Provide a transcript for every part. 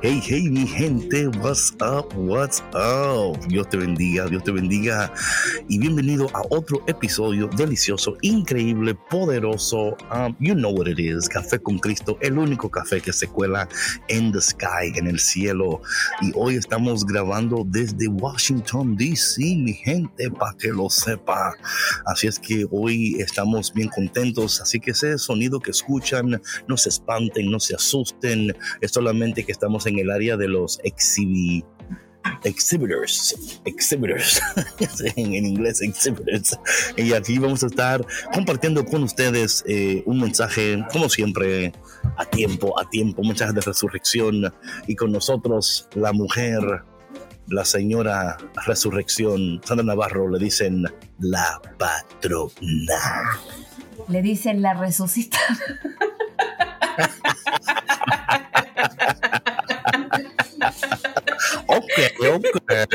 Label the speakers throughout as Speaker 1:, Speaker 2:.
Speaker 1: Hey, hey, mi gente, what's up, what's up? Dios te bendiga, Dios te bendiga y bienvenido a otro episodio delicioso, increíble, poderoso. Um, you know what it is, Café con Cristo, el único café que se cuela en en el cielo. Y hoy estamos grabando desde Washington, D.C., mi gente, para que lo sepa. Así es que hoy estamos bien contentos, así que ese sonido que escuchan, no se espanten, no se asusten, es solamente que estamos en el área de los exhibi exhibitors, exhibitors, en, en, inglés exhibitors. Y aquí vamos a estar compartiendo con ustedes eh, un mensaje, como siempre, a tiempo, a tiempo, un mensaje de resurrección. Y con nosotros la mujer, la señora resurrección, Sandra Navarro, le dicen la patrona.
Speaker 2: Le dicen la resucita.
Speaker 1: ok, ok.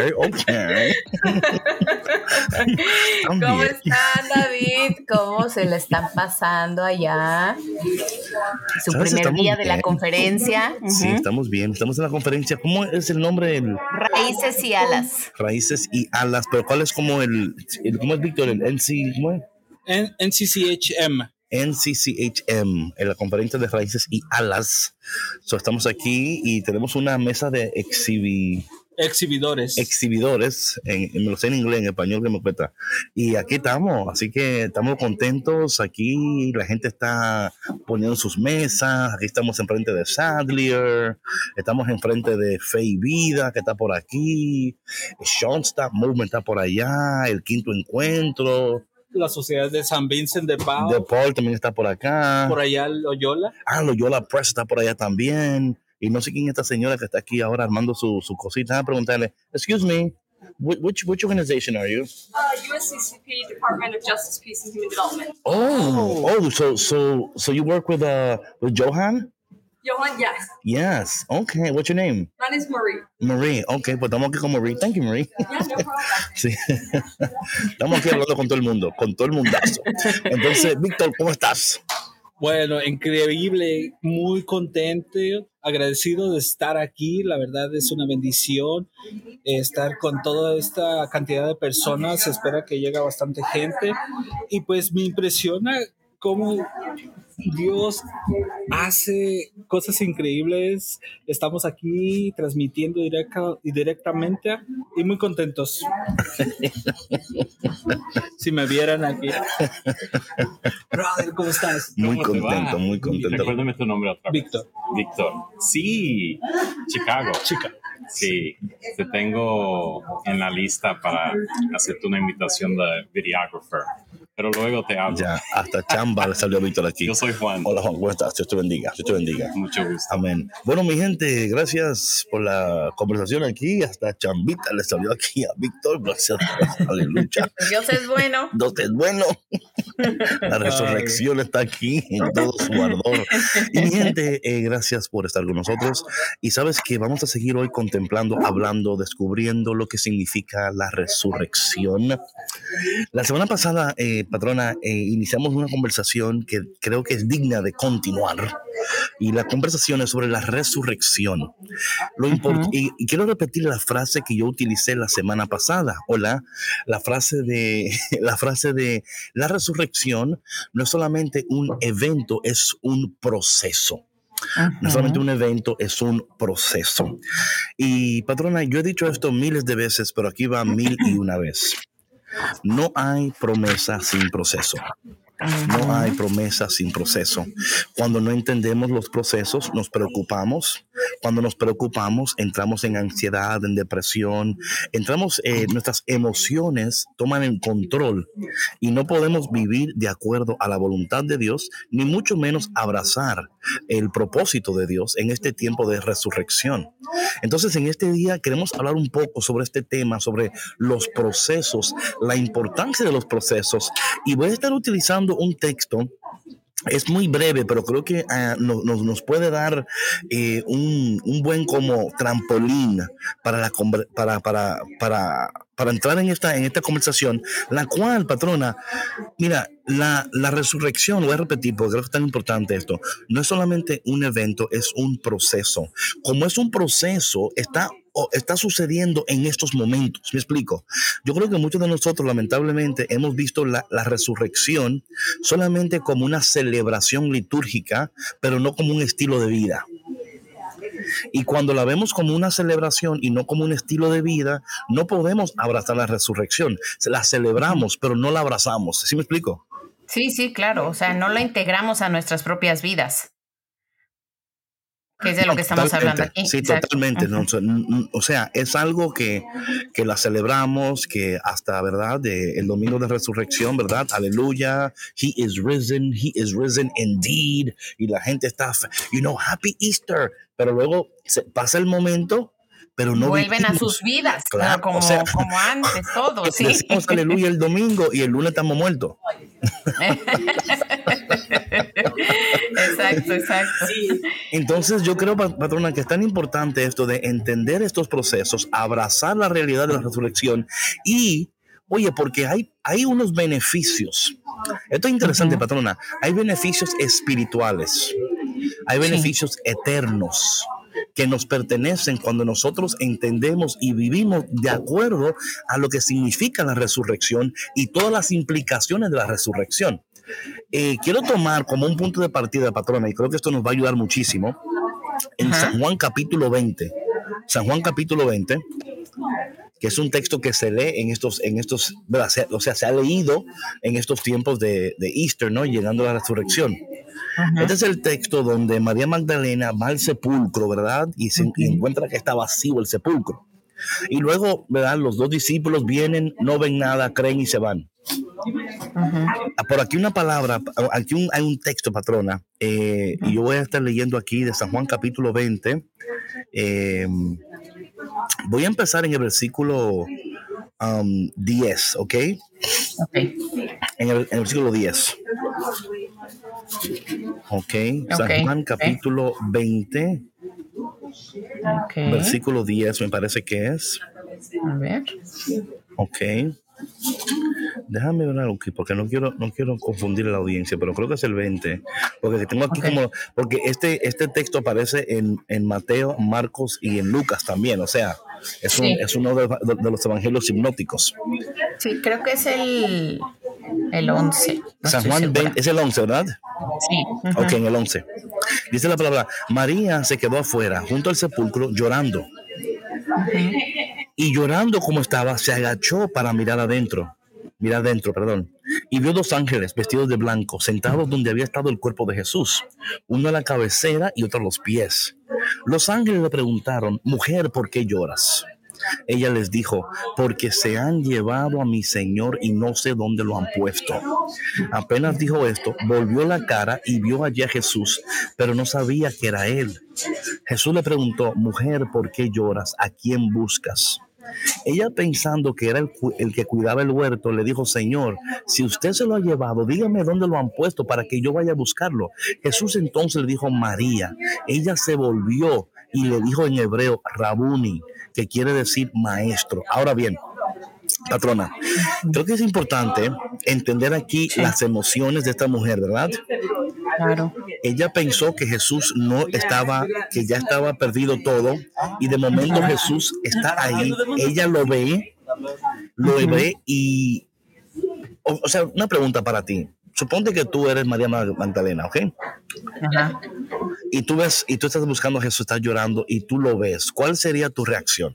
Speaker 2: ¿Cómo están, David? ¿Cómo se le están pasando allá? Su primer día de la conferencia.
Speaker 1: Sí, estamos bien. Estamos en la conferencia. ¿Cómo es el nombre? El...
Speaker 2: Raíces y alas.
Speaker 1: Raíces y alas. Pero ¿cuál es como el, el ¿cómo es Víctor? El NC, ¿cómo es?
Speaker 3: NCCHM.
Speaker 1: NCCHM, en la conferencia de raíces y alas. So, estamos aquí y tenemos una mesa de exhibi
Speaker 3: exhibidores.
Speaker 1: Exhibidores, en, me lo sé en inglés, en español que me cuesta. Y aquí estamos, así que estamos contentos. Aquí la gente está poniendo sus mesas. Aquí estamos enfrente de Sadlier, estamos enfrente de Fe Vida, que está por aquí. Schoenstatt Movement está por allá. El quinto encuentro
Speaker 3: la sociedad de San Vincent de Paul.
Speaker 1: De Paul también está por acá.
Speaker 3: Por allá Loyola.
Speaker 1: Ah, Loyola Press está por allá también. Y no sé quién es esta señora que está aquí ahora armando su, su cosita. A preguntarle, excuse me, which, which organization are you?
Speaker 4: Uh, USCCP Department of Justice, Peace and Human Development.
Speaker 1: Oh, oh, so so so you work with uh with Johan?
Speaker 4: Johan, yes.
Speaker 1: Yes. Okay. What's your name?
Speaker 4: My name is Marie.
Speaker 1: Marie. Okay, pues estamos aquí con Marie. Thank you, Marie.
Speaker 4: Yeah, no problem.
Speaker 1: Sí. Estamos aquí hablando con todo el mundo, con todo el mundazo. Entonces, Víctor, ¿cómo estás?
Speaker 3: Bueno, increíble, muy contento, agradecido de estar aquí. La verdad es una bendición estar con toda esta cantidad de personas. Se espera que llegue bastante gente. Y pues me impresiona cómo Dios hace cosas increíbles. Estamos aquí transmitiendo directa, directamente y muy contentos. si me vieran aquí. Brother, ¿cómo estás?
Speaker 1: Muy contento, muy contento.
Speaker 5: Recuérdame tu nombre otra vez.
Speaker 3: Víctor.
Speaker 5: Víctor. Sí, Chicago.
Speaker 3: Chica.
Speaker 5: Sí, te tengo en la lista para hacerte una invitación de videographer pero luego te hablo.
Speaker 1: Ya, hasta chamba le salió Víctor aquí.
Speaker 5: Yo soy Juan.
Speaker 1: Hola Juan, ¿cómo estás? Dios te bendiga, Dios te bendiga.
Speaker 5: Mucho gusto.
Speaker 1: Amén. Bueno, mi gente, gracias por la conversación aquí. Hasta chambita le salió aquí a Víctor. Gracias. Aleluya.
Speaker 2: Dios es bueno.
Speaker 1: Dios es bueno. La resurrección está aquí en todo su ardor. Y mi gente, eh, gracias por estar con nosotros. Y sabes que vamos a seguir hoy contemplando, hablando, descubriendo lo que significa la resurrección. La semana pasada, eh, patrona, eh, iniciamos una conversación que creo que es digna de continuar. Y la conversación es sobre la resurrección. Lo y, y, quiero repetir la frase que yo utilicé la semana pasada. Hola, la frase de la frase de la resurrección no es solamente un evento, es un proceso. No solamente un evento, es un proceso. Y patrona, yo he dicho esto miles de veces, pero aquí va mil y una vez. No hay promesa sin proceso. No hay promesa sin proceso. Cuando no entendemos los procesos, nos preocupamos. Cuando nos preocupamos, entramos en ansiedad, en depresión, entramos, eh, nuestras emociones toman el control y no podemos vivir de acuerdo a la voluntad de Dios, ni mucho menos abrazar el propósito de Dios en este tiempo de resurrección. Entonces, en este día queremos hablar un poco sobre este tema, sobre los procesos, la importancia de los procesos, y voy a estar utilizando un texto es muy breve, pero creo que ah, nos, puede dar eh, un, buen como trampolín para, la, para, para, para, para entrar en esta, en esta conversación, la cual, patrona, mira, la, la resurrección, voy a repetir porque creo que es tan importante esto, no es solamente un evento, es un proceso. Como es un proceso, está está sucediendo en estos momentos. Me explico. Yo creo que muchos de nosotros, lamentablemente, hemos visto la, resurrección solamente como una celebración litúrgica, pero no como un estilo de vida. Y cuando la vemos como una celebración y no como un estilo de vida, no podemos abrazar la resurrección. La celebramos, pero no la abrazamos. ¿Sí me explico?
Speaker 2: Sí, sí, claro. O sea, no la integramos a nuestras propias vidas. Que es de lo que estamos hablando aquí.
Speaker 1: Sí, totalmente. O sea, es algo que, que, la celebramos, que hasta, ¿verdad? De, el domingo de resurrección, ¿verdad? Aleluya. He is risen, he is risen indeed. Y la gente está, you know, happy Easter. Pero luego se pasa el momento pero no
Speaker 2: vuelven a sus vidas, claro, como, como, antes, todos. ¿sí?
Speaker 1: Decimos aleluya el domingo y el lunes estamos muertos.
Speaker 2: exacto, exacto.
Speaker 1: Entonces yo creo, patrona, que es tan importante esto de entender estos procesos, abrazar la realidad de la resurrección y, oye, porque hay, hay unos beneficios. Esto es interesante, patrona. Hay beneficios espirituales, hay beneficios eternos que nos pertenecen cuando nosotros entendemos y vivimos de acuerdo a lo que significa la resurrección y todas las implicaciones de la resurrección. Eh, quiero tomar como un punto de partida, patrona, y creo que esto nos va a ayudar muchísimo, en San Juan capítulo 20. San Juan capítulo 20 que es un texto que se lee en estos, en estos, o sea, se ha leído en estos tiempos de, de Easter, ¿no? Llegando a la resurrección. Este es el texto donde María Magdalena va al sepulcro, ¿verdad? Y se encuentra que está vacío el sepulcro. Y luego, ¿verdad? Los dos discípulos vienen, no ven nada, creen y se van. Ah, por aquí una palabra, aquí hay un texto, patrona, eh, y yo voy a estar leyendo aquí de San Juan capítulo 20. Eh, voy a empezar en el versículo 10, um, ¿ok? En, el, versículo 10. Ok, San Juan capítulo 20, versículo 10 me parece que es.
Speaker 2: A ver.
Speaker 1: Ok. Déjame ver algo aquí, porque no quiero, no quiero confundir la audiencia, pero creo que es el 20. Porque tengo aquí como, porque este, este texto aparece en, en, Mateo, Marcos y en Lucas también, o sea, es, un, es uno de, los evangelios hipnóticos.
Speaker 2: Sí, creo que es el, el 11.
Speaker 1: San Juan es el 11, ¿verdad?
Speaker 2: Sí.
Speaker 1: Ok, en el 11. Dice la palabra, María se quedó afuera, junto al sepulcro, llorando y llorando como estaba, se agachó para mirar adentro, mirar adentro, perdón, y vio dos ángeles vestidos de blanco, sentados donde había estado el cuerpo de Jesús, uno a la cabecera y otro a los pies. Los ángeles le preguntaron, mujer, ¿por qué lloras? Ella les dijo, porque se han llevado a mi Señor y no sé dónde lo han puesto. Apenas dijo esto, volvió la cara y vio allí a Jesús, pero no sabía que era él. Jesús le preguntó, mujer, ¿por qué lloras? ¿A quién buscas? Ella pensando que era el, el, que cuidaba el huerto, le dijo, Señor, si usted se lo ha llevado, dígame dónde lo han puesto para que yo vaya a buscarlo. Jesús entonces le dijo, María. Ella se volvió y le dijo en hebreo, Rabuni, que quiere decir maestro. Ahora bien, patrona, creo que es importante entender aquí las emociones de esta mujer, ¿verdad?
Speaker 2: Claro.
Speaker 1: Ella pensó que Jesús no estaba, que ya estaba perdido todo, y de momento Jesús está ahí. Ella lo ve, lo ve y, o, sea, una pregunta para ti. Suponte que tú eres María Magdalena, ¿ok? Ajá. Y tú ves, y tú estás buscando a Jesús, estás llorando y tú lo ves. ¿Cuál sería tu reacción?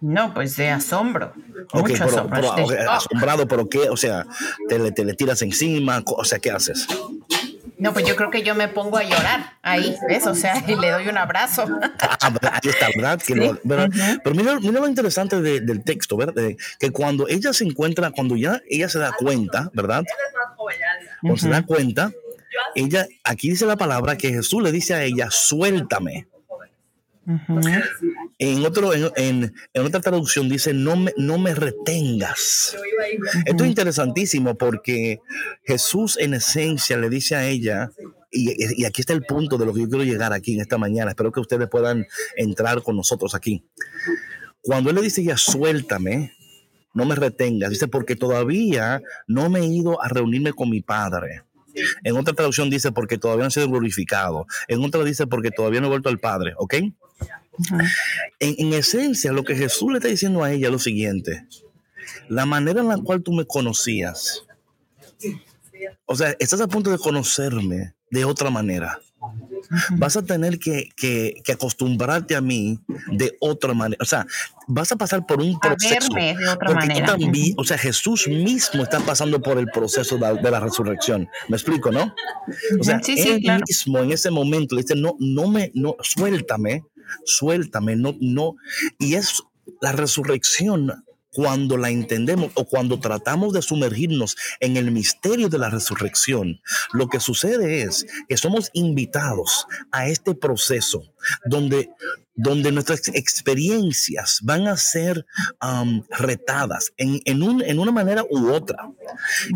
Speaker 2: No, pues de asombro. Mucho asombro.
Speaker 1: asombrado, pero ¿qué? O sea, te le, te le tiras encima, o sea, ¿qué haces?
Speaker 2: No, pues yo creo que yo me pongo a llorar ahí, ¿ves? O sea, y le doy un abrazo.
Speaker 1: Ah, ahí está, ¿verdad? Pero mira, mira, lo interesante del texto, ¿verdad? que cuando ella se encuentra, cuando ya ella se da cuenta, ¿verdad? Se da cuenta, ella, aquí dice la palabra que Jesús le dice a ella, suéltame. En, otro, en, otra traducción dice, no me, no me retengas. Esto es interesantísimo porque Jesús en esencia le dice a ella, y, aquí está el punto de lo que yo quiero llegar aquí en esta mañana, espero que ustedes puedan entrar con nosotros aquí. Cuando él le dice ya suéltame, no me retengas, dice porque todavía no me he ido a reunirme con mi padre. En otra traducción dice porque todavía no he sido glorificado. En otra dice porque todavía no he vuelto al Padre, ¿ok? En, esencia, lo que Jesús le está diciendo a ella es lo siguiente. La manera en la cual tú me conocías, o sea, estás a punto de conocerme de otra manera. Vas a tener que, acostumbrarte a mí de otra manera. O sea, vas a pasar por un proceso.
Speaker 2: de otra manera.
Speaker 1: o sea, Jesús mismo está pasando por el proceso de, la resurrección. ¿Me explico, no? O sea, él mismo en ese momento dice, no, no me, no, suéltame, suéltame, no, no. Y es la resurrección cuando la entendemos o cuando tratamos de sumergirnos en el misterio de la resurrección, lo que sucede es que somos invitados a este proceso donde donde nuestras experiencias van a ser retadas en, en, un, en, una manera u otra.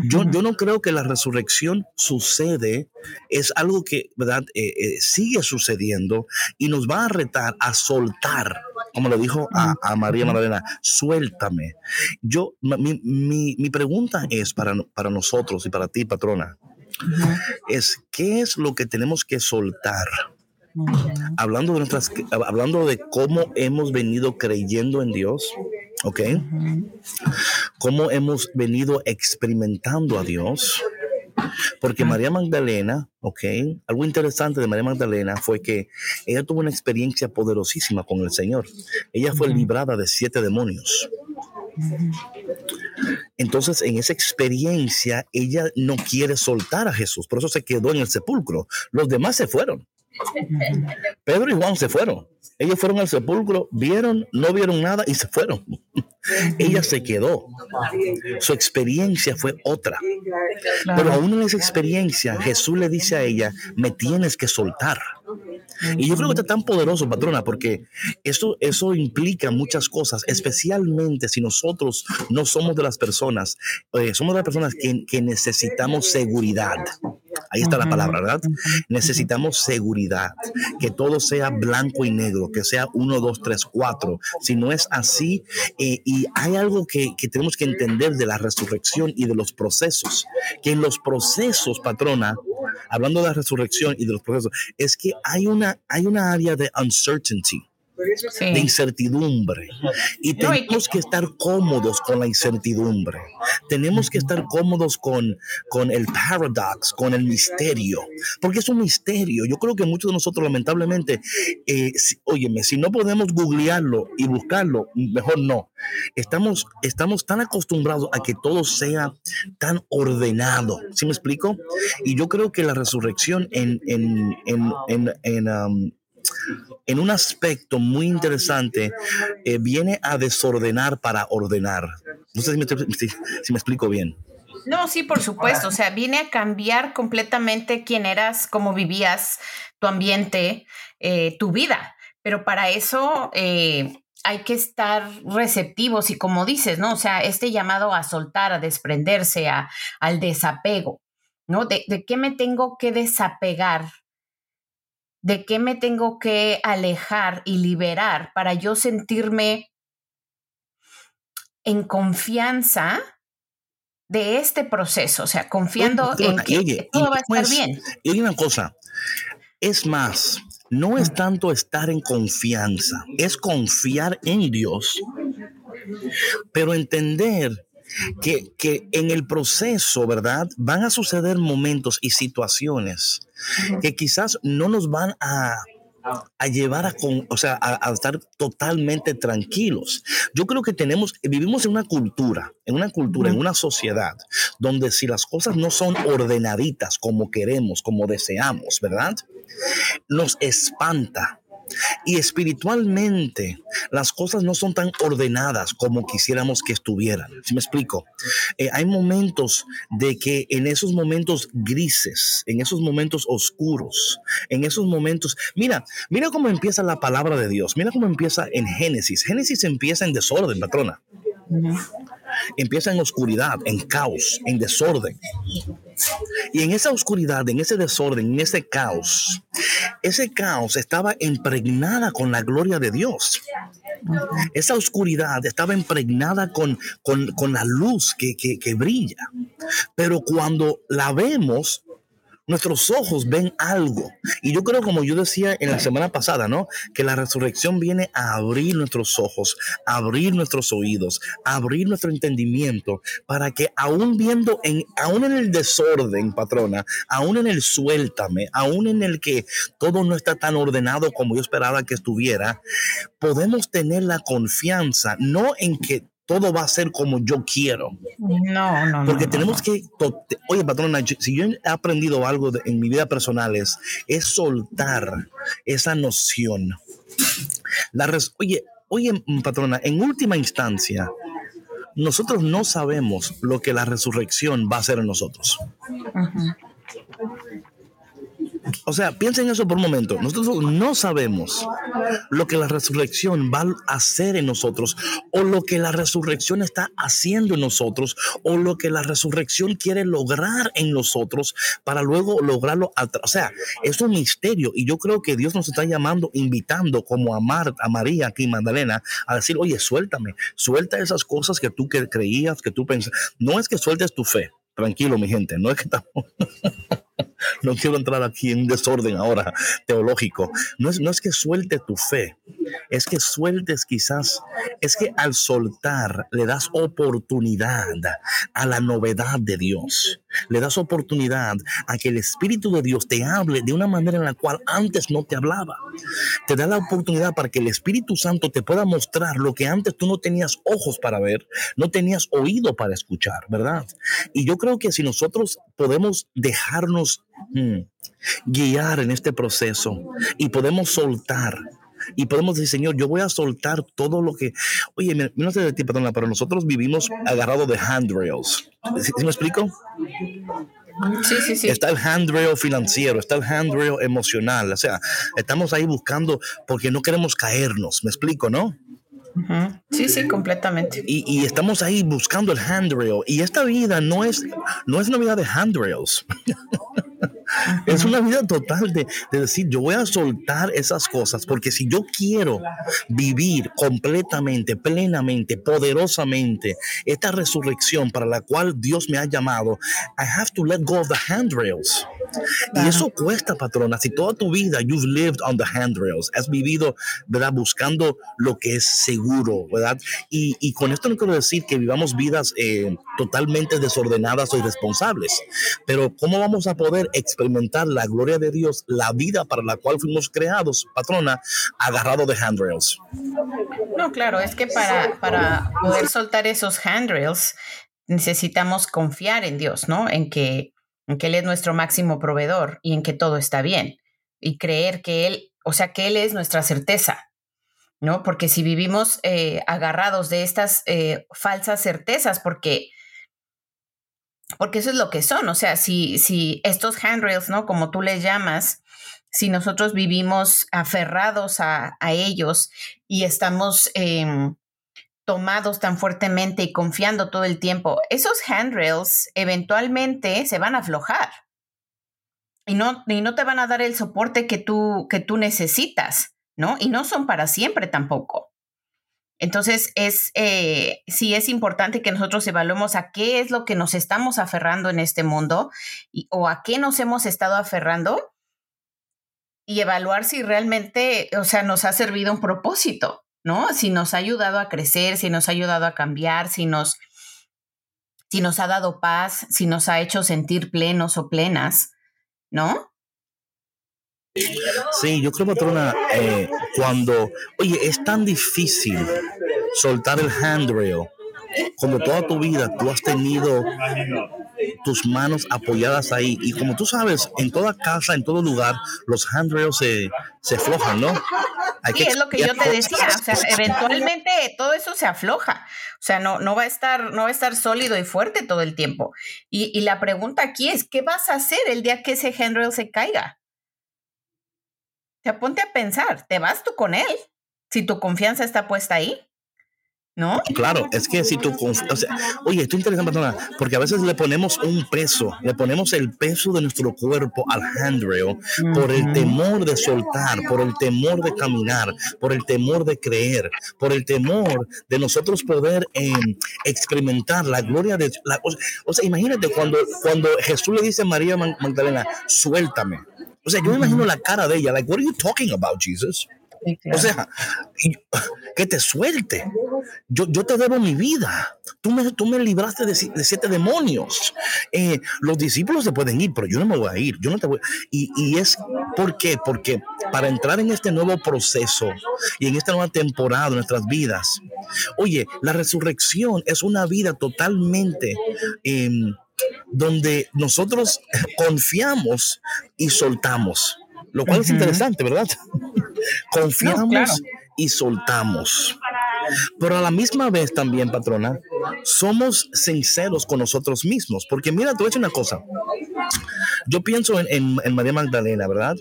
Speaker 1: Yo, yo, no creo que la resurrección sucede, es algo que ¿verdad? Eh, eh, sigue sucediendo y nos va a retar a soltar, como le dijo a, María Magdalena, suéltame. Yo, mi, mi, mi, pregunta es para, para nosotros y para ti, patrona, es ¿qué es lo que tenemos que soltar? hablando de nuestras, hablando de cómo hemos venido creyendo en Dios, ¿ok? Cómo hemos venido experimentando a Dios. Porque María Magdalena, ¿ok? Algo interesante de María Magdalena fue que ella tuvo una experiencia poderosísima con el Señor. Ella fue librada de siete demonios. Entonces, en esa experiencia, ella no quiere soltar a Jesús, por eso se quedó en el sepulcro. Los demás se fueron. Pedro y Juan se fueron. Ellos fueron al sepulcro, vieron, no vieron nada y se fueron. Ella se quedó. Su experiencia fue otra. Pero aún en esa experiencia, Jesús le dice a ella, me tienes que soltar. Y yo creo que está tan poderoso, patrona, porque eso, eso implica muchas cosas, especialmente si nosotros no somos de las personas, eh, somos de las personas que, que necesitamos seguridad. Ahí está la palabra, ¿verdad? Necesitamos seguridad, que todo sea blanco y negro, que sea uno, dos, tres, cuatro. Si no es así, eh, y hay algo que, que tenemos que entender de la resurrección y de los procesos, que en los procesos, patrona, hablando de la resurrección y de los procesos, es que hay una, hay una área de uncertainty de incertidumbre. Y tenemos que estar cómodos con la incertidumbre. Tenemos que estar cómodos con, con el paradox, con el misterio, porque es un misterio. Yo creo que muchos de nosotros, lamentablemente, eh, óyeme, si no podemos googlearlo y buscarlo, mejor no. Estamos, estamos tan acostumbrados a que todo sea tan ordenado. ¿Sí me explico? Y yo creo que la resurrección en, en, en, en, um, en un aspecto muy interesante, eh, viene a desordenar para ordenar. No sé si me, si, me explico bien.
Speaker 2: No, sí, por supuesto. O sea, viene a cambiar completamente quién eras, cómo vivías, tu ambiente, eh, tu vida. Pero para eso eh, hay que estar receptivos y como dices, ¿no? O sea, este llamado a soltar, a desprenderse, a, al desapego, ¿no? ¿De, ¿De qué me tengo que desapegar de qué me tengo que alejar y liberar para yo sentirme en confianza de este proceso, o sea, confiando en que todo va a estar bien.
Speaker 1: Y una cosa, es más, no es tanto estar en confianza, es confiar en Dios, pero entender que, que, en el proceso, ¿verdad? Van a suceder momentos y situaciones que quizás no nos van a a llevar a, con, o sea, a, a, estar totalmente tranquilos. Yo creo que tenemos, vivimos en una cultura, en una cultura, en una sociedad, donde si las cosas no son ordenaditas como queremos, como deseamos, ¿verdad? Nos espanta y espiritualmente las cosas no son tan ordenadas como quisiéramos que estuvieran. ¿Sí me explico? Eh, hay momentos de que en esos momentos grises, en esos momentos oscuros, en esos momentos, mira, mira cómo empieza la palabra de Dios, mira cómo empieza en Génesis. Génesis empieza en desorden, patrona. Empieza en oscuridad, en caos, en desorden. Y en esa oscuridad, en ese desorden, en ese caos, ese caos estaba impregnada con la gloria de Dios. Esa oscuridad estaba impregnada con, con, la luz que, que brilla. Pero cuando la vemos, nuestros ojos ven algo. Y yo creo, como yo decía en la semana pasada, ¿no? Que la resurrección viene a abrir nuestros ojos, a abrir nuestros oídos, a abrir nuestro entendimiento, para que aún viendo, en, aún en el desorden, patrona, aún en el suéltame, aún en el que todo no está tan ordenado como yo esperaba que estuviera, podemos tener la confianza, no en que todo va a ser como yo quiero.
Speaker 2: No, no,
Speaker 1: Porque tenemos que, oye, patrona, si yo he aprendido algo en mi vida personal es, soltar esa noción. La oye, oye, patrona, en última instancia, nosotros no sabemos lo que la resurrección va a hacer en nosotros. O sea, piensen eso por un momento. Nosotros no sabemos lo que la resurrección va a hacer en nosotros o lo que la resurrección está haciendo en nosotros o lo que la resurrección quiere lograr en nosotros para luego lograrlo. O sea, es un misterio y yo creo que Dios nos está llamando, invitando como a Marta, a María aquí, Magdalena, a decir, oye, suéltame, suelta esas cosas que tú creías, que tú pensas. No es que sueltes tu fe, tranquilo, mi gente, no es que estamos... no quiero entrar aquí en desorden ahora teológico. No es, no es que suelte tu fe, es que sueltes quizás, es que al soltar le das oportunidad a la novedad de Dios. Le das oportunidad a que el Espíritu de Dios te hable de una manera en la cual antes no te hablaba. Te da la oportunidad para que el Espíritu Santo te pueda mostrar lo que antes tú no tenías ojos para ver, no tenías oído para escuchar, ¿verdad? Y yo creo que si nosotros podemos dejarnos hmm, guiar en este proceso y podemos soltar y podemos decir, Señor, yo voy a soltar todo lo que, oye, no sé de ti, perdona, pero nosotros vivimos agarrados de handrails. ¿Sí, me explico?
Speaker 2: Sí, sí, sí.
Speaker 1: Está el handrail financiero, está el handrail emocional. O sea, estamos ahí buscando porque no queremos caernos. ¿Me explico, no?
Speaker 2: Sí, sí, completamente.
Speaker 1: Y, y, estamos ahí buscando el handrail. Y esta vida no es, no es una de handrails. Es una vida total de, decir, yo voy a soltar esas cosas, porque si yo quiero vivir completamente, plenamente, poderosamente esta resurrección para la cual Dios me ha llamado, I have to let go of the handrails. Y eso cuesta, patrona. Si toda tu vida you've lived on the handrails, has vivido, ¿verdad? Buscando lo que es seguro, ¿verdad? Y, y con esto no quiero decir que vivamos vidas eh, totalmente desordenadas o irresponsables, pero ¿cómo vamos a poder experimentar la gloria de Dios, la vida para la cual fuimos creados, patrona, agarrado de handrails?
Speaker 2: No, claro, es que para, para poder soltar esos handrails necesitamos confiar en Dios, ¿no? En que, en que Él es nuestro máximo proveedor y en que todo está bien. Y creer que Él, o sea, que Él es nuestra certeza, ¿no? Porque si vivimos eh, agarrados de estas eh, falsas certezas, porque porque eso es lo que son, o sea, si, si estos handrails, ¿no? Como tú les llamas, si nosotros vivimos aferrados a, ellos y estamos em, tomados tan fuertemente y confiando todo el tiempo, esos handrails eventualmente se van a aflojar y no, y no te van a dar el soporte que tú, que tú necesitas, ¿no? Y no son para siempre tampoco. Entonces, es, eh, sí es importante que nosotros evaluemos a qué es lo que nos estamos aferrando en este mundo o a qué nos hemos estado aferrando y evaluar si realmente, o sea, nos ha servido un propósito, ¿no? Si nos ha ayudado a crecer, si nos ha ayudado a cambiar, si nos, si nos ha dado paz, si nos ha hecho sentir plenos o plenas, ¿no?
Speaker 1: Sí, yo creo, patrona, eh, cuando, oye, es tan difícil soltar el handrail, cuando toda tu vida tú has tenido tus manos apoyadas ahí. Y como tú sabes, en toda casa, en todo lugar, los handrails se, se aflojan, ¿no?
Speaker 2: Hay sí, es lo que yo te decía. O sea, eventualmente todo eso se afloja. O sea, no, no, va a estar, no va a estar sólido y fuerte todo el tiempo. Y, y la pregunta aquí es, ¿qué vas a hacer el día que ese handrail se caiga? Te ponte a pensar, ¿te vas tú con él? Si tu confianza está puesta ahí. ¿No?
Speaker 1: Claro, es que si tú, o sea, oye, esto es interesante, porque a veces le ponemos un peso, le ponemos el peso de nuestro cuerpo al handrail por el temor de soltar, por el temor de caminar, por el temor de creer, por el temor de nosotros poder eh, experimentar la gloria de la, o, sea, imagínate cuando, cuando Jesús le dice a María Magdalena, suéltame. O sea, yo me imagino la cara de ella, like, what are you talking about, Jesus? O sea, que te suelte. Yo, yo te debo mi vida. Tú me, tú me libraste de, siete demonios. Eh, los discípulos se pueden ir, pero yo no me voy a ir. Yo no te voy. Y, y es ¿por qué? Porque para entrar en este nuevo proceso y en esta nueva temporada de nuestras vidas, oye, la resurrección es una vida totalmente em, donde nosotros confiamos y soltamos. Lo cual es interesante, ¿verdad? Confiamos y soltamos. Pero a la misma vez también, patrona, somos sinceros con nosotros mismos. Porque mira, te voy a decir una cosa. Yo pienso en, María Magdalena, ¿verdad?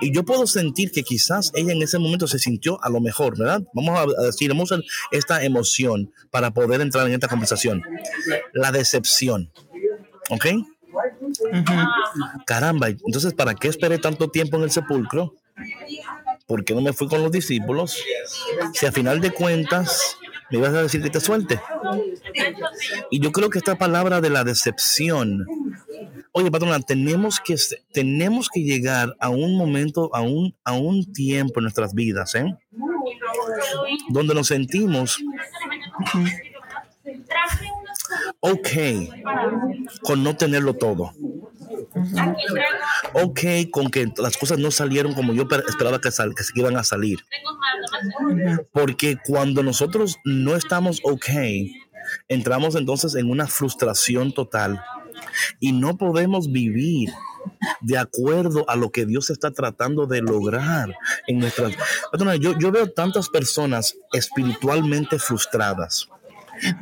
Speaker 1: Y yo puedo sentir que quizás ella en ese momento se sintió a lo mejor, ¿verdad? Vamos a decir, vamos a esta emoción para poder entrar en esta conversación. La decepción. ¿Ok? Caramba, entonces, ¿para qué esperé tanto tiempo en el sepulcro? ¿Por qué no me fui con los discípulos? Si a final de cuentas me ibas a decir que te suelte. Y yo creo que esta palabra de la decepción, oye, patrona, tenemos que, tenemos que llegar a un momento, a un, a un tiempo en nuestras vidas, ¿eh? Donde nos sentimos ok con no tenerlo todo. Ok con que las cosas no salieron como yo esperaba que, sal, que se iban a salir. Porque cuando nosotros no estamos ok, entramos entonces en una frustración total y no podemos vivir de acuerdo a lo que Dios está tratando de lograr en nuestras... Yo, yo veo tantas personas espiritualmente frustradas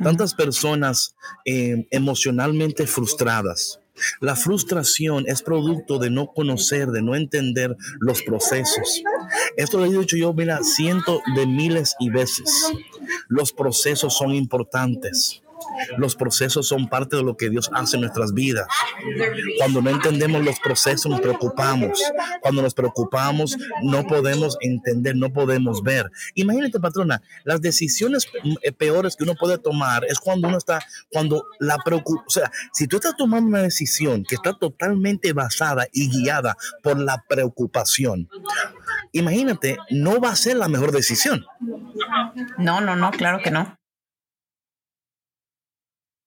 Speaker 1: tantas personas eh, emocionalmente frustradas. La frustración es producto de no conocer, de no entender los procesos. Esto lo he dicho yo, mira, cientos de miles y veces. Los procesos son importantes. Los procesos son parte de lo que Dios hace en nuestras vidas. Cuando no entendemos los procesos nos preocupamos. Cuando nos preocupamos no podemos entender, no podemos ver. Imagínate, patrona, las decisiones eh, peores que uno puede tomar es cuando uno está, cuando la preocupación, o sea, si tú estás tomando una decisión que está totalmente basada y guiada por la preocupación, imagínate, no va a ser la mejor decisión.
Speaker 2: No, no, no, claro que no.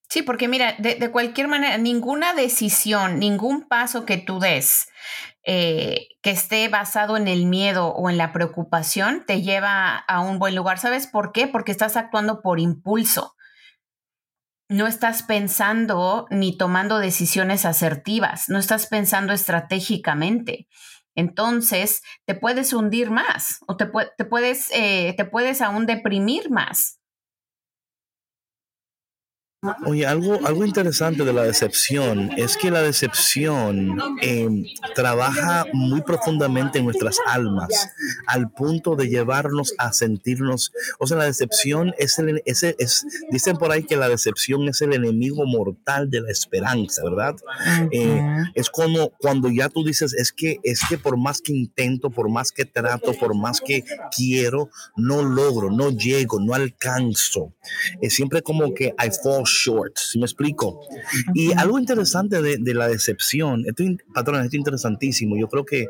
Speaker 2: Sí, porque mira, de, cualquier manera, ninguna decisión, ningún paso que tú des eh, que esté basado en el miedo o en la preocupación te lleva a un buen lugar. ¿Sabes por qué? Porque estás actuando por impulso. No estás pensando ni tomando decisiones asertivas, no estás pensando estratégicamente. Entonces, te puedes hundir más o te, te puedes, eh, te puedes aún deprimir más.
Speaker 1: Oye, algo, algo interesante de la decepción es que la decepción em, trabaja muy profundamente en nuestras almas, al punto de llevarnos a sentirnos. O sea, la decepción es el, ese, es, dicen por ahí que la decepción es el enemigo mortal de la esperanza, ¿verdad? Eh, es como cuando ya tú dices, es que, es que por más que intento, por más que trato, por más que quiero, no logro, no llego, no alcanzo. Es siempre como que I fall short, si me explico? Y algo interesante de, de la decepción, esto, patrón, esto es interesantísimo. Yo creo que,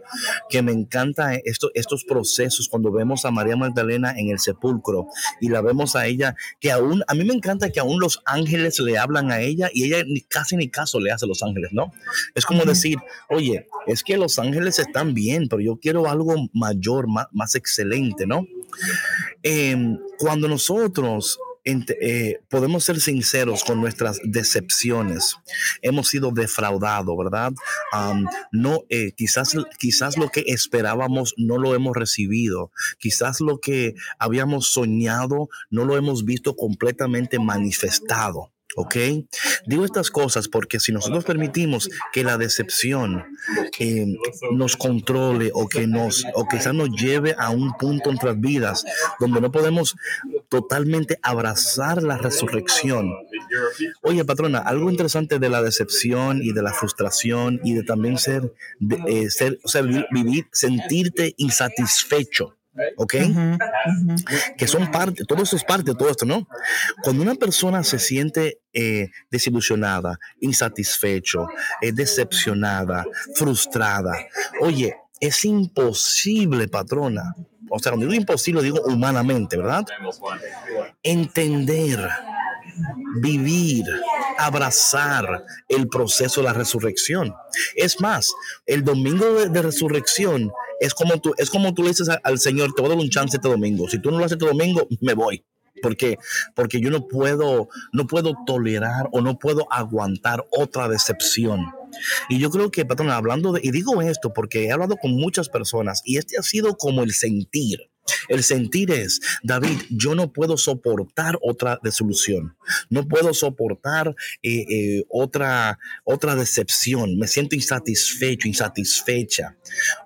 Speaker 1: que me encanta esto, estos procesos cuando vemos a María Magdalena en el sepulcro y la vemos a ella, que aún, a mí me encanta que aún los ángeles le hablan a ella y ella ni, casi ni caso le hace a los ángeles, ¿no? Es como decir, oye, es que los ángeles están bien, pero yo quiero algo mayor, más, más excelente, ¿no? Em, cuando nosotros eh, podemos ser sinceros con nuestras decepciones. Hemos sido defraudados, ¿verdad? no, eh, quizás, quizás lo que esperábamos no lo hemos recibido. Quizás lo que habíamos soñado no lo hemos visto completamente manifestado. ¿Ok? Digo estas cosas porque si nosotros permitimos que la decepción eh, nos controle o que nos, o quizás nos lleve a un punto en nuestras vidas donde no podemos totalmente abrazar la resurrección. Oye, patrona, algo interesante de la decepción y de la frustración y de también ser, eh, ser o sea, vivir, sentirte insatisfecho. ¿Ok? Que son parte, todo eso es parte de todo esto, ¿no? Cuando una persona se siente eh, desilusionada, insatisfecho, eh, decepcionada, frustrada, oye, es imposible, patrona. O sea, cuando digo imposible, digo humanamente, ¿verdad? Entender vivir, abrazar el proceso de la resurrección. Es más, el domingo de, resurrección es como tú, es como tú le dices al Señor, te voy a dar un chance este domingo. Si tú no lo haces este domingo, me voy. Porque, porque yo no puedo, no puedo tolerar o no puedo aguantar otra decepción. Y yo creo que, patrón, hablando de, y digo esto porque he hablado con muchas personas y este ha sido como el sentir. El sentir es, David, yo no puedo soportar otra desolución, no puedo soportar eh, eh, otra, otra decepción, me siento insatisfecho, insatisfecha.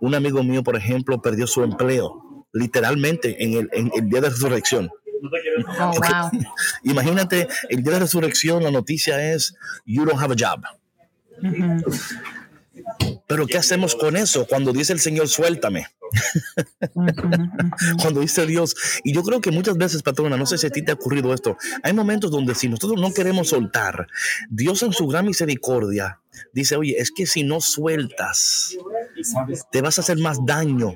Speaker 1: Un amigo mío, por ejemplo, perdió su empleo, literalmente en el, día de resurrección. Oh, Imagínate, el día de resurrección, la noticia es, you don't have a job. Pero ¿qué hacemos con eso cuando dice el Señor, suéltame? cuando dice Dios, y yo creo que muchas veces, patrona, no sé si a ti te ha ocurrido esto, hay momentos donde si nosotros no queremos soltar, Dios en su gran misericordia dice, oye, es que si no sueltas, te vas a hacer más daño.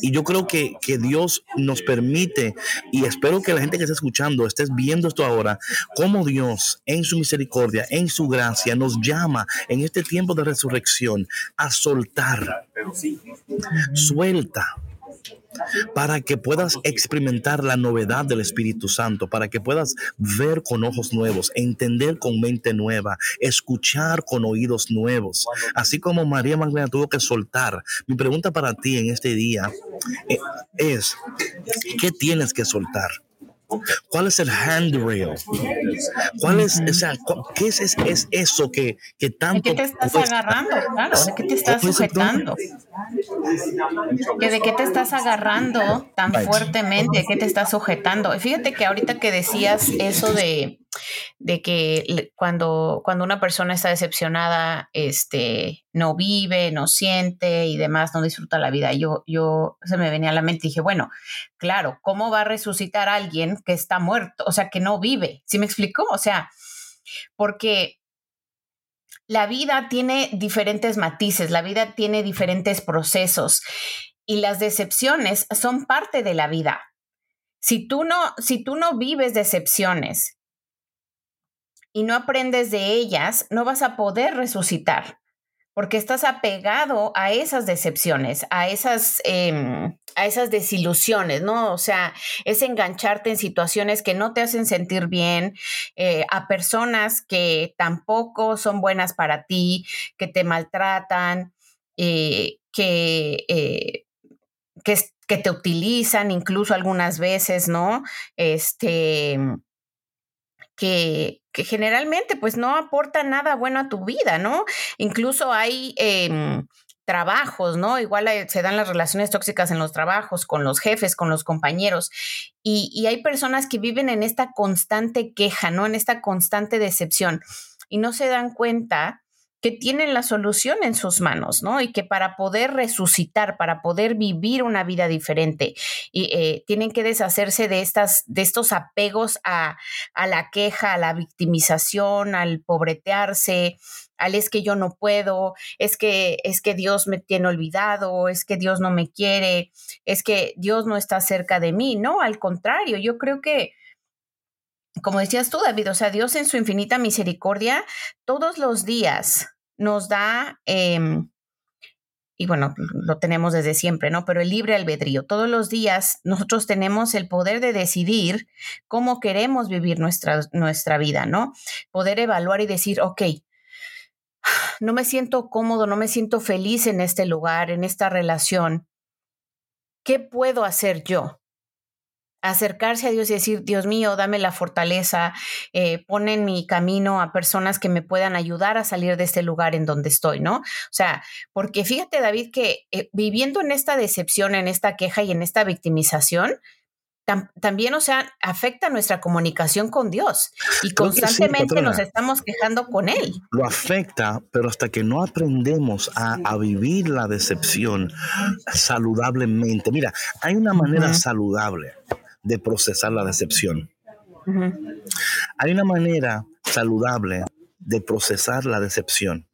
Speaker 1: Y yo creo que, que Dios nos permite, y espero que la gente que está escuchando, estés viendo esto ahora, como Dios en su misericordia, en su gracia, nos llama en este tiempo de resurrección a soltar. Suelta para que puedas experimentar la novedad del Espíritu Santo, para que puedas ver con ojos nuevos, entender con mente nueva, escuchar con oídos nuevos, así como María Magdalena tuvo que soltar. Mi pregunta para ti en este día eh, es, ¿qué tienes que soltar? ¿Cuál es el handrail? ¿Cuál es, o sea, qué es, es, eso que, que tanto...
Speaker 2: ¿De qué te estás agarrando? Claro, ¿de qué te estás sujetando? ¿De qué te estás agarrando tan fuertemente? ¿De qué te estás sujetando? Fíjate que ahorita que decías eso de de que cuando, cuando una persona está decepcionada, este, no vive, no siente y demás, no disfruta la vida. Yo, yo se me venía a la mente y dije, bueno, claro, ¿cómo va a resucitar alguien que está muerto? O sea, que no vive. ¿Sí me explicó? O sea, porque la vida tiene diferentes matices, la vida tiene diferentes procesos y las decepciones son parte de la vida. Si tú no, si tú no vives decepciones, y no aprendes de ellas, no vas a poder resucitar, porque estás apegado a esas decepciones, a esas, em, a esas desilusiones, ¿no? O sea, es engancharte en situaciones que no te hacen sentir bien, eh, a personas que tampoco son buenas para ti, que te maltratan, eh, que, eh, que, que te utilizan incluso algunas veces, ¿no? Este que, generalmente pues no aporta nada bueno a tu vida, ¿no? Incluso hay em, trabajos, ¿no? Igual se dan las relaciones tóxicas en los trabajos, con los jefes, con los compañeros. Y, y hay personas que viven en esta constante queja, ¿no? En esta constante decepción y no se dan cuenta que tienen la solución en sus manos, ¿no? Y que para poder resucitar, para poder vivir una vida diferente, y, eh, tienen que deshacerse de, estas, de estos apegos a, a la queja, a la victimización, al pobretearse, al es que yo no puedo, es que es que Dios me tiene olvidado, es que Dios no me quiere, es que Dios no está cerca de mí, no, al contrario, yo creo que como decías tú, David, o sea, Dios en su infinita misericordia todos los días nos da, em, y bueno, lo tenemos desde siempre, ¿no? Pero el libre albedrío. Todos los días nosotros tenemos el poder de decidir cómo queremos vivir nuestra, nuestra vida, ¿no? Poder evaluar y decir, ok, no me siento cómodo, no me siento feliz en este lugar, en esta relación. ¿Qué puedo hacer yo? Acercarse a Dios y decir, Dios mío, dame la fortaleza, eh, pon en mi camino a personas que me puedan ayudar a salir de este lugar en donde estoy, ¿no? O sea, porque fíjate, David, que eh, viviendo en esta decepción, en esta queja y en esta victimización, también, o sea, afecta nuestra comunicación con Dios y constantemente nos estamos quejando con Él.
Speaker 1: Lo afecta, pero hasta que no aprendemos a, vivir la decepción saludablemente. Mira, hay una manera saludable de procesar la decepción. Hay una manera saludable de procesar la decepción.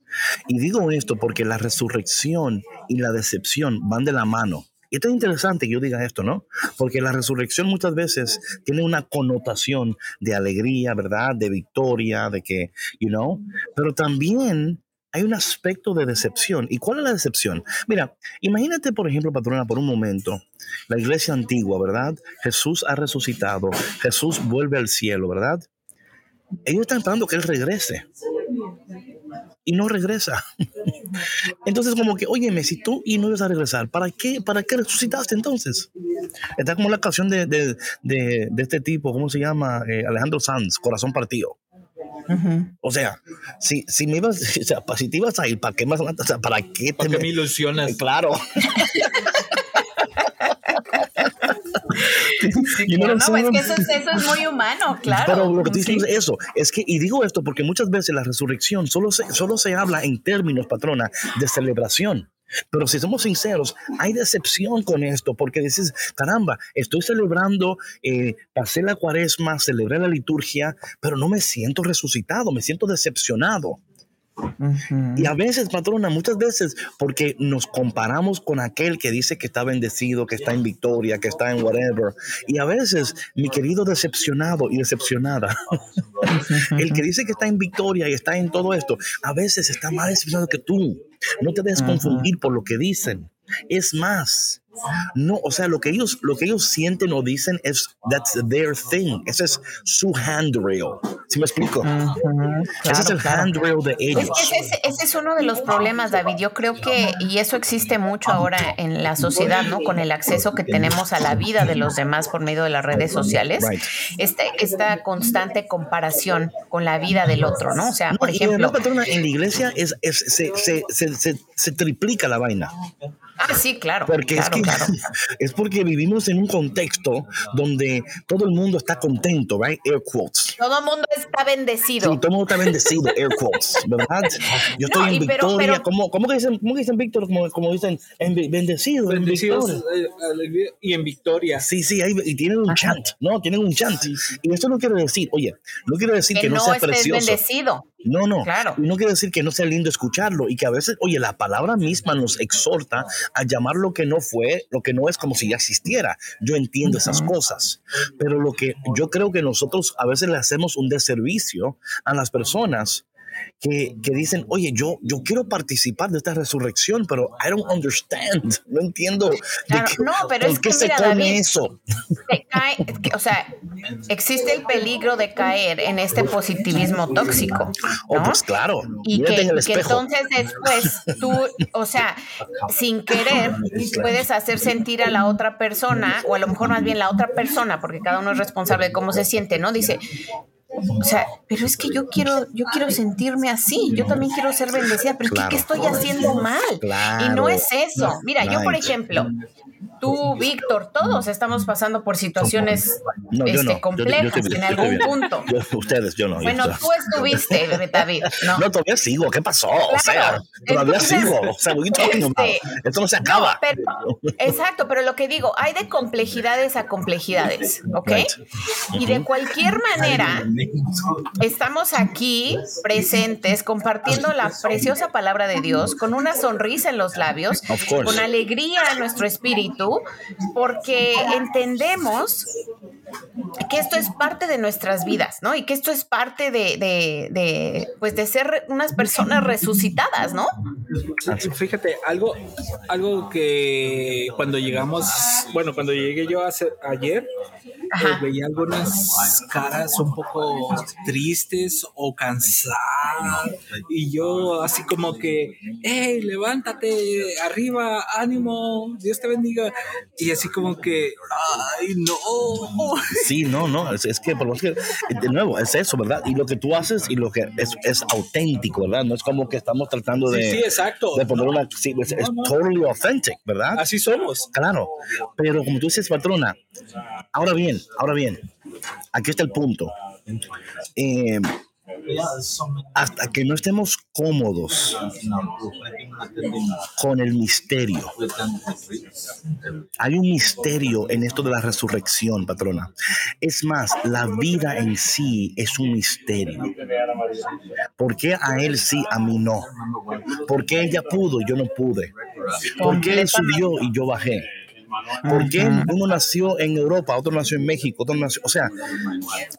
Speaker 1: Y digo esto porque la resurrección y la decepción van de la mano. Y esto es interesante que yo diga esto, ¿no? Porque la resurrección muchas veces tiene una connotación de alegría, ¿verdad? De victoria, de que, you know, pero también hay un aspecto de decepción. ¿Y cuál es la decepción? Mira, imagínate, por ejemplo, patrona, por un momento, la iglesia antigua, ¿verdad? Jesús ha resucitado, Jesús vuelve al cielo, ¿verdad? Ellos están esperando que Él regrese. Y no regresa. Entonces, como que, óyeme, si tú y no ibas a regresar, ¿para qué, ¿para qué resucitaste entonces? Está como la canción de, de, de, este tipo, ¿cómo se llama? Eh, Alejandro Sanz, Corazón Partido. O sea, si, si me ibas, o sea, si te ibas a ir, ¿para qué más? O sea, ¿para qué
Speaker 3: te me... ilusionas?
Speaker 1: Claro.
Speaker 2: no, es que eso es, muy humano, claro.
Speaker 1: Pero lo que dices es eso, es que, y digo esto porque muchas veces la resurrección solo se, solo se habla en términos, patrona, de celebración. Pero si somos sinceros, hay decepción con esto, porque dices, caramba, estoy celebrando, eh, pasé la cuaresma, celebré la liturgia, pero no me siento resucitado, me siento decepcionado. Y a veces, patrona, muchas veces, porque nos comparamos con aquel que dice que está bendecido, que está en victoria, que está en whatever. Y a veces, mi querido decepcionado y decepcionada, el que dice que está en victoria y está en todo esto, a veces está más decepcionado que tú. No te dejes confundir por lo que dicen. Es más, no, o sea, lo que ellos, lo que ellos sienten o dicen es that's their thing. Ese es su handrail. ¿Sí me explico? ese es el handrail de ellos.
Speaker 2: ese, es uno de los problemas, David. Yo creo que, y eso existe mucho ahora en la sociedad, ¿no? Con el acceso que tenemos a la vida de los demás por medio de las redes sociales. Esta, esta constante comparación con la vida del otro, ¿no? O sea, por ejemplo.
Speaker 1: en la iglesia es, se, se, se, se triplica la vaina.
Speaker 2: Ah, sí, claro.
Speaker 1: Porque
Speaker 2: es,
Speaker 1: que, es porque vivimos en un contexto donde todo el mundo está contento, right? Air quotes.
Speaker 2: Todo el mundo está bendecido.
Speaker 1: Sí, todo el mundo está bendecido, air quotes, ¿verdad? Yo estoy en victoria. ¿Cómo, cómo, dicen, ¿Cómo dicen Víctor? Como, como dicen, en, bendecido.
Speaker 3: Bendecidos eh, y en victoria.
Speaker 1: Sí, sí, y tienen un chant, ¿no? Tienen un chant. Y esto no quiere decir, oye, no quiere decir que, no, sea precioso.
Speaker 2: bendecido.
Speaker 1: No, no. Claro. No quiere decir que no sea lindo escucharlo y que a veces, oye, la palabra misma nos exhorta a llamar lo que no fue, lo que no es como si ya existiera. Yo entiendo esas cosas, pero lo que yo creo que nosotros a veces le hacemos un deservicio a las personas que, que, dicen, oye, yo, yo quiero participar de esta resurrección, pero I don't understand, no entiendo.
Speaker 2: no, pero es que se come eso? o sea, existe el peligro de caer en este positivismo tóxico.
Speaker 1: Oh, pues claro.
Speaker 2: Y que, entonces después tú, o sea, sin querer, puedes hacer sentir a la otra persona, o a lo mejor más bien la otra persona, porque cada uno es responsable de cómo se siente, ¿no? Dice, o sea, pero es que yo quiero, yo quiero sentirme así, yo también quiero ser bendecida, pero es que ¿qué estoy haciendo mal? y no es eso. Mira, yo por ejemplo, tú, Víctor, todos estamos pasando por situaciones este, complejas en algún punto.
Speaker 1: ustedes, yo no.
Speaker 2: Bueno, tú estuviste, David. No,
Speaker 1: no todavía sigo. ¿Qué pasó? o sea, todavía sigo. O sea, este, Esto no se acaba.
Speaker 2: exacto, pero lo que digo, hay de complejidades a complejidades, ¿ok? Y de cualquier manera, estamos aquí presentes compartiendo la preciosa palabra de Dios con una sonrisa en los labios, con alegría en nuestro espíritu, porque entendemos que esto es parte de nuestras vidas, ¿no? Y que esto es parte de, de, pues de ser unas personas resucitadas, ¿no?
Speaker 3: Fíjate, algo, algo que cuando llegamos, bueno, cuando llegué yo hace, ayer, pues veía algunas caras un poco tristes o cansadas y yo así como que, hey, levántate, arriba, ánimo, Dios te bendiga. Y así como que, ay, no.
Speaker 1: Sí, no, no, es, que, por que, de nuevo, es eso, ¿verdad? Y lo que tú haces y lo que es, es auténtico, ¿verdad? No es como que estamos tratando de,
Speaker 3: sí, exacto.
Speaker 1: de poner una, sí, es, totally authentic, ¿verdad?
Speaker 3: Así somos.
Speaker 1: Claro, pero como tú dices, patrona, ahora bien, ahora bien, aquí está el punto. Eh, hasta que no estemos cómodos con el misterio. Hay un misterio en esto de la resurrección, patrona. Es más, la vida en sí es un misterio. ¿Por qué a él sí, a mí no? ¿Por qué ella pudo, y yo no pude? ¿Por qué él subió y yo bajé? ¿Por qué uno nació en Europa, otro nació en México, otro nació, o sea,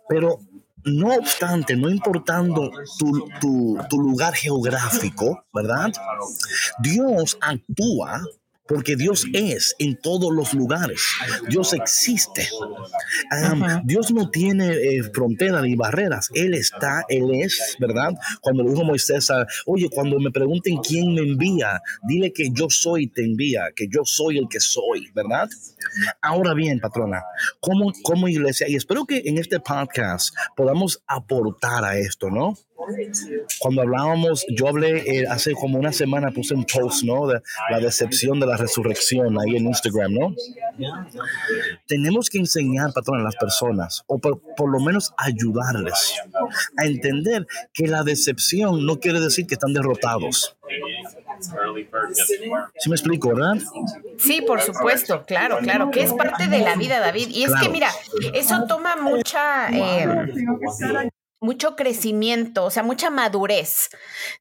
Speaker 1: pero no obstante, no importando tu, lugar geográfico, ¿verdad? Dios actúa porque Dios es en todos los lugares. Dios existe. Dios no tiene eh, fronteras ni barreras. Él está, Él es, ¿verdad? Cuando le dijo Moisés, oye, cuando me pregunten quién me envía, dile que yo soy, te envía, que yo soy el que soy, ¿verdad? Ahora bien, patrona, como, como iglesia, y espero que en este podcast podamos aportar a esto, ¿no? Cuando hablábamos, yo hablé eh, hace como una semana, puse un post, ¿no? De la decepción de la resurrección ahí en Instagram, ¿no? Tenemos que enseñar, patrón, a las personas, o por, lo menos ayudarles a entender que la decepción no quiere decir que están derrotados. ¿Sí me explico, verdad?
Speaker 2: Sí, por supuesto, claro, claro, que es parte de la vida, David. Y es que, mira, eso toma mucha... Eh, mucho crecimiento, o sea, mucha madurez,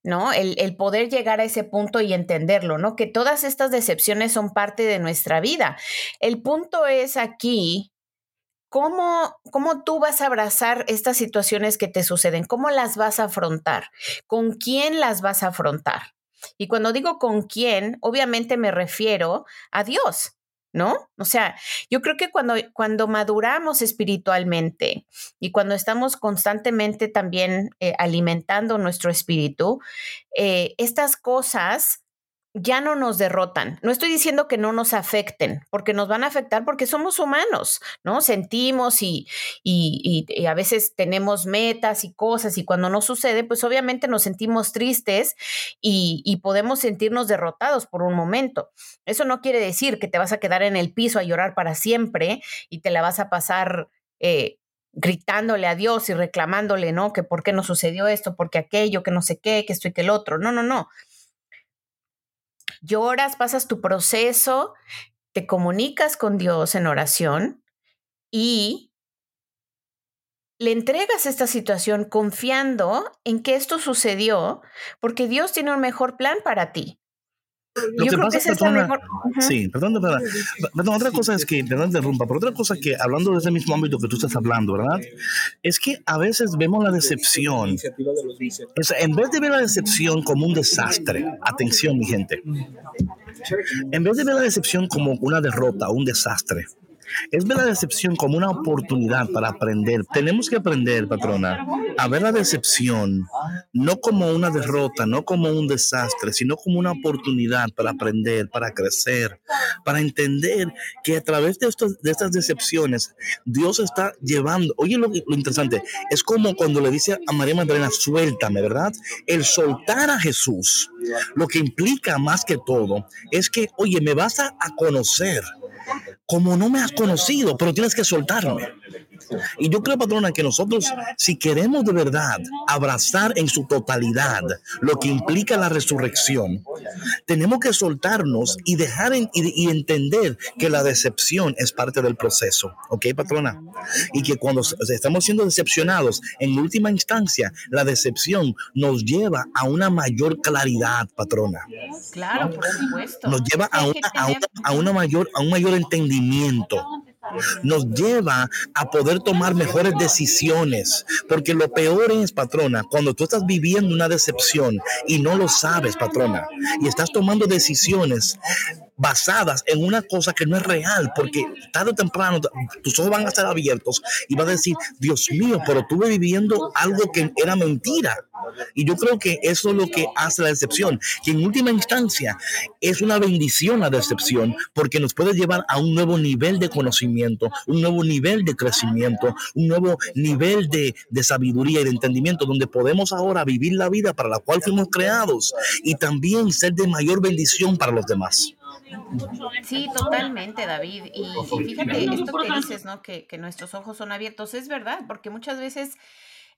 Speaker 2: ¿no? El, poder llegar a ese punto y entenderlo, ¿no? Que todas estas decepciones son parte de nuestra vida. El punto es aquí, ¿cómo, cómo tú vas a abrazar estas situaciones que te suceden? ¿Cómo las vas a afrontar? ¿Con quién las vas a afrontar? Y cuando digo con quién, obviamente me refiero a Dios. ¿No? O sea, yo creo que cuando, cuando maduramos espiritualmente y cuando estamos constantemente también eh, alimentando nuestro espíritu, eh, estas cosas ya no nos derrotan. No estoy diciendo que no nos afecten, porque nos van a afectar porque somos humanos, ¿no? Sentimos y, y, a veces tenemos metas y cosas y cuando no sucede, pues obviamente nos sentimos tristes y, y, podemos sentirnos derrotados por un momento. Eso no quiere decir que te vas a quedar en el piso a llorar para siempre y te la vas a pasar... Eh, gritándole a Dios y reclamándole, ¿no? Que por qué no sucedió esto, porque aquello, que no sé qué, que esto y que el otro. No, no, no lloras, pasas tu proceso, te comunicas con Dios en oración y le entregas esta situación confiando en que esto sucedió porque Dios tiene un mejor plan para ti.
Speaker 1: Lo Yo que creo pasa, que es la mejor. Sí, perdón, perdón, perdón, otra cosa es que, perdón, interrumpa, pero otra cosa que, hablando de ese mismo ámbito que tú estás hablando, ¿verdad? Es que a veces vemos la decepción. en vez de ver la decepción como un desastre, atención, mi gente. En vez de ver la decepción como una derrota, un desastre, es ver la decepción como una oportunidad para aprender. Tenemos que aprender, patrona, a ver la decepción no como una derrota, no como un desastre, sino como una oportunidad para aprender, para crecer, para entender que a través de, estos, de estas decepciones Dios está llevando. Oye, lo, lo interesante es como cuando le dice a María Magdalena, suéltame, ¿verdad? El soltar a Jesús, lo que implica más que todo es que, oye, me vas a, a conocer como no me has conocido, pero tienes que soltarme. Y yo creo, patrona, que nosotros, si queremos de verdad abrazar en su totalidad lo que implica la resurrección, tenemos que soltarnos y dejar y, y, entender que la decepción es parte del proceso. ¿Ok, patrona? Y que cuando estamos siendo decepcionados, en última instancia, la decepción nos lleva a una mayor claridad, patrona.
Speaker 2: Claro, por supuesto.
Speaker 1: Nos lleva a, una, a, una, a, una mayor, a un mayor entendimiento nos lleva a poder tomar mejores decisiones. Porque lo peor es, patrona, cuando tú estás viviendo una decepción y no lo sabes, patrona, y estás tomando decisiones basadas en una cosa que no es real, porque tarde o temprano tus ojos van a estar abiertos y vas a decir, Dios mío, pero estuve viviendo algo que era mentira. Y yo creo que eso es lo que hace la decepción, que en última instancia es una bendición la decepción, porque nos puede llevar a un nuevo nivel de conocimiento, un nuevo nivel de crecimiento, un nuevo nivel de, de sabiduría y de entendimiento, donde podemos ahora vivir la vida para la cual fuimos creados y también ser de mayor bendición para los demás.
Speaker 2: Sí, totalmente, David. Y, y fíjate, esto que dices, ¿no? Que, que, nuestros ojos son abiertos, es verdad, porque muchas veces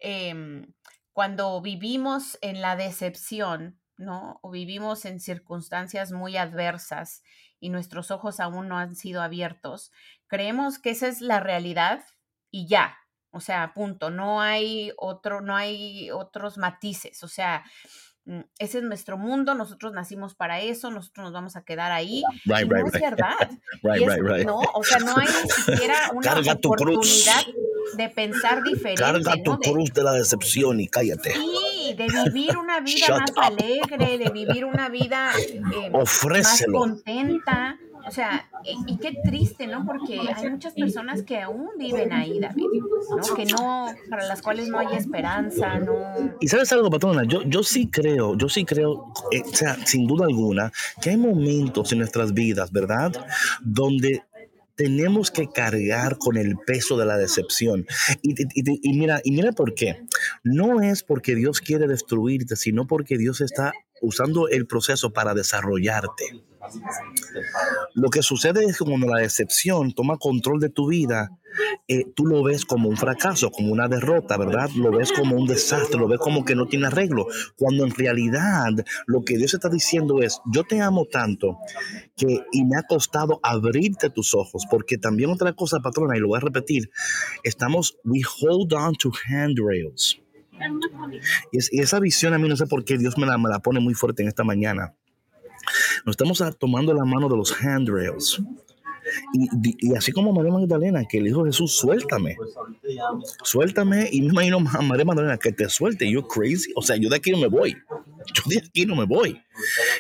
Speaker 2: eh, cuando vivimos en la decepción, ¿no? O vivimos en circunstancias muy adversas y nuestros ojos aún no han sido abiertos, creemos que esa es la realidad y ya. O sea, punto, no hay otro, no hay otros matices. O sea, ese es nuestro mundo, nosotros nacimos para eso, nosotros nos vamos a quedar ahí.
Speaker 1: Right,
Speaker 2: y no
Speaker 1: right,
Speaker 2: es
Speaker 1: right.
Speaker 2: verdad. Y es-. No, o sea, no hay ni siquiera una
Speaker 1: Carga
Speaker 2: oportunidad de pensar diferente.
Speaker 1: Carga tu cruz de la decepción y cállate.
Speaker 2: Sí, de vivir una vida más
Speaker 1: up.
Speaker 2: alegre, de vivir una vida eh, más contenta. O sea, y, y qué triste, ¿no? Porque hay muchas personas que aún viven ahí, David, ¿no? Que no, para las cuales no hay esperanza, no.
Speaker 1: Y sabes algo, patrona, yo, yo sí creo, yo sí creo, eh, o sea, sin duda alguna, que hay momentos en nuestras vidas, ¿verdad? Donde tenemos que cargar con el peso de la decepción. Y- y- y mira, y mira por qué. No es porque Dios quiere destruirte, sino porque Dios está usando el proceso para desarrollarte. Lo que sucede es que cuando la decepción toma control de tu vida, eh, tú lo ves como un fracaso, como una derrota, ¿verdad? Lo ves como un desastre, lo ves como que no tiene arreglo, cuando en realidad lo que Dios está diciendo es, yo te amo tanto que y me ha costado abrirte tus ojos, porque también otra cosa, patrona, y lo voy a repetir, estamos, we hold on to handrails. Y, es- y esa visión a mí no sé por qué Dios me la, me la pone muy fuerte en esta mañana. Nos estamos ah, tomando la mano de los handrails. Y, y así como María Magdalena, que le dijo Jesús, suéltame, suéltame. Y me imagino a María Magdalena que te suelte. Yo crazy. O sea, yo de aquí no me voy. Yo de aquí no me voy.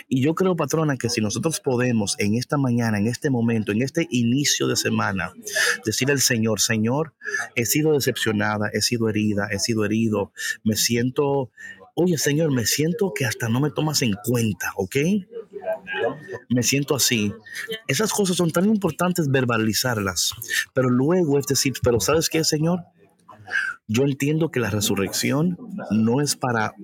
Speaker 1: Y yo creo, patrona, que si nosotros podemos en esta mañana, en este momento, en este inicio de semana, decir al Señor, Señor, he sido decepcionada, he sido herida, he sido herido, me siento, oye Señor, me siento que hasta no me tomas en cuenta, ¿ok? Me siento así. Esas cosas son tan importantes verbalizarlas, pero luego es decir, pero ¿sabes qué, Señor? Yo entiendo que la resurrección no es para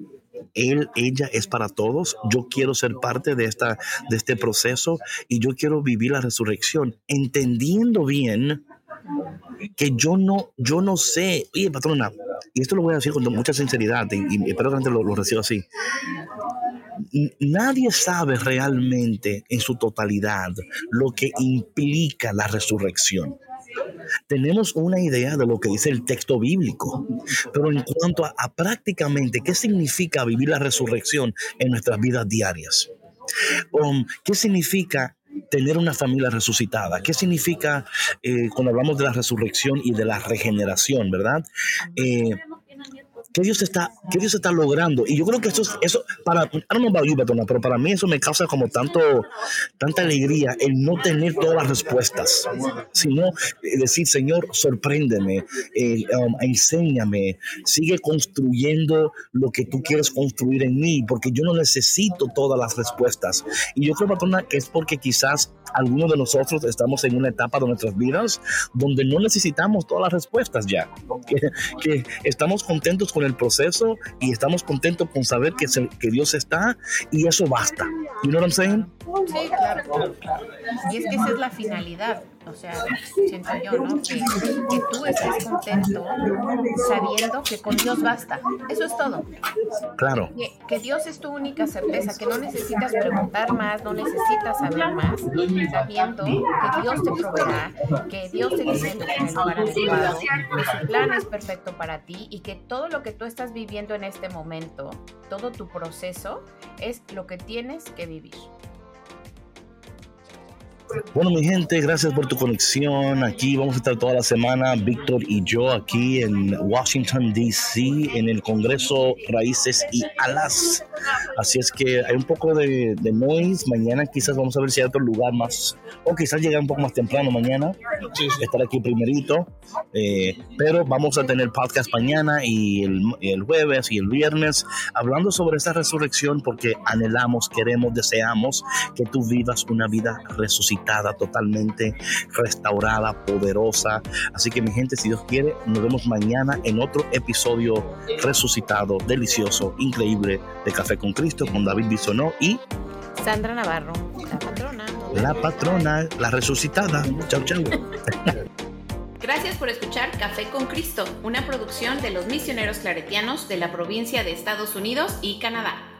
Speaker 1: él, ella es para todos. Yo quiero ser parte de, esta, de este proceso y yo quiero vivir la resurrección entendiendo bien que yo no, yo no sé, oye patrona, y esto lo voy a decir con mucha sinceridad y, y espero que la gente lo, lo reciba así. Nadie sabe realmente en su totalidad lo que implica la resurrección. Tenemos una idea de lo que dice el texto bíblico, pero en cuanto a, a prácticamente qué significa vivir la resurrección en nuestras vidas diarias, Um, qué significa tener una familia resucitada, qué significa eh, cuando hablamos de la resurrección y de la regeneración, ¿verdad? Eh, ¿Qué Dios está, qué Dios está logrando? Y yo creo que eso, es- eso para, I don't know about you, Patrona, pero para mí eso me causa como tanto, tanta alegría el no tener todas las respuestas, sino eh, decir, Señor, sorpréndeme, eh, um, enséñame, sigue construyendo lo que tú quieres construir en mí, porque yo no necesito todas las respuestas. Y yo creo, Patrona, que es porque quizás algunos de nosotros estamos en una etapa de nuestras vidas donde no necesitamos todas las respuestas ya, que, que estamos contentos con con el proceso y estamos contentos con saber que, que Dios está y eso basta. You know what I'm saying?
Speaker 2: Sí, claro, claro, claro. Y es que esa es la finalidad. O sea, siento yo, ¿no? Que, que, tú estés contento sabiendo que con Dios basta. Eso es todo.
Speaker 1: Claro.
Speaker 2: Que, que, Dios es tu única certeza, que no necesitas preguntar más, no necesitas saber más, sabiendo que Dios te proveerá, que Dios te tiene en el lugar adecuado, que su plan es perfecto para ti y que todo lo que tú estás viviendo en este momento, todo tu proceso, es lo que tienes que vivir.
Speaker 1: Bueno, mi gente, gracias por tu conexión. Aquí vamos a estar toda la semana, Víctor y yo, aquí en Washington, D.C., en el Congreso Raíces y Alas. Así es que hay un poco de, noise. Mañana quizás vamos a ver si hay otro lugar más, o quizás llegar un poco más temprano mañana, estar aquí primerito. Eh, pero vamos a tener podcast mañana y el, el jueves y el viernes hablando sobre esta resurrección porque anhelamos, queremos, deseamos que tú vivas una vida resucitada totalmente restaurada, poderosa. Así que mi gente, si Dios quiere, nos vemos mañana en otro episodio resucitado, delicioso, increíble de Café con Cristo con David Bisonó y
Speaker 2: Sandra Navarro, la patrona.
Speaker 1: La patrona, la resucitada. Chau, chau.
Speaker 6: Gracias por escuchar Café con Cristo, una producción de los misioneros claretianos de la provincia de Estados Unidos y Canadá.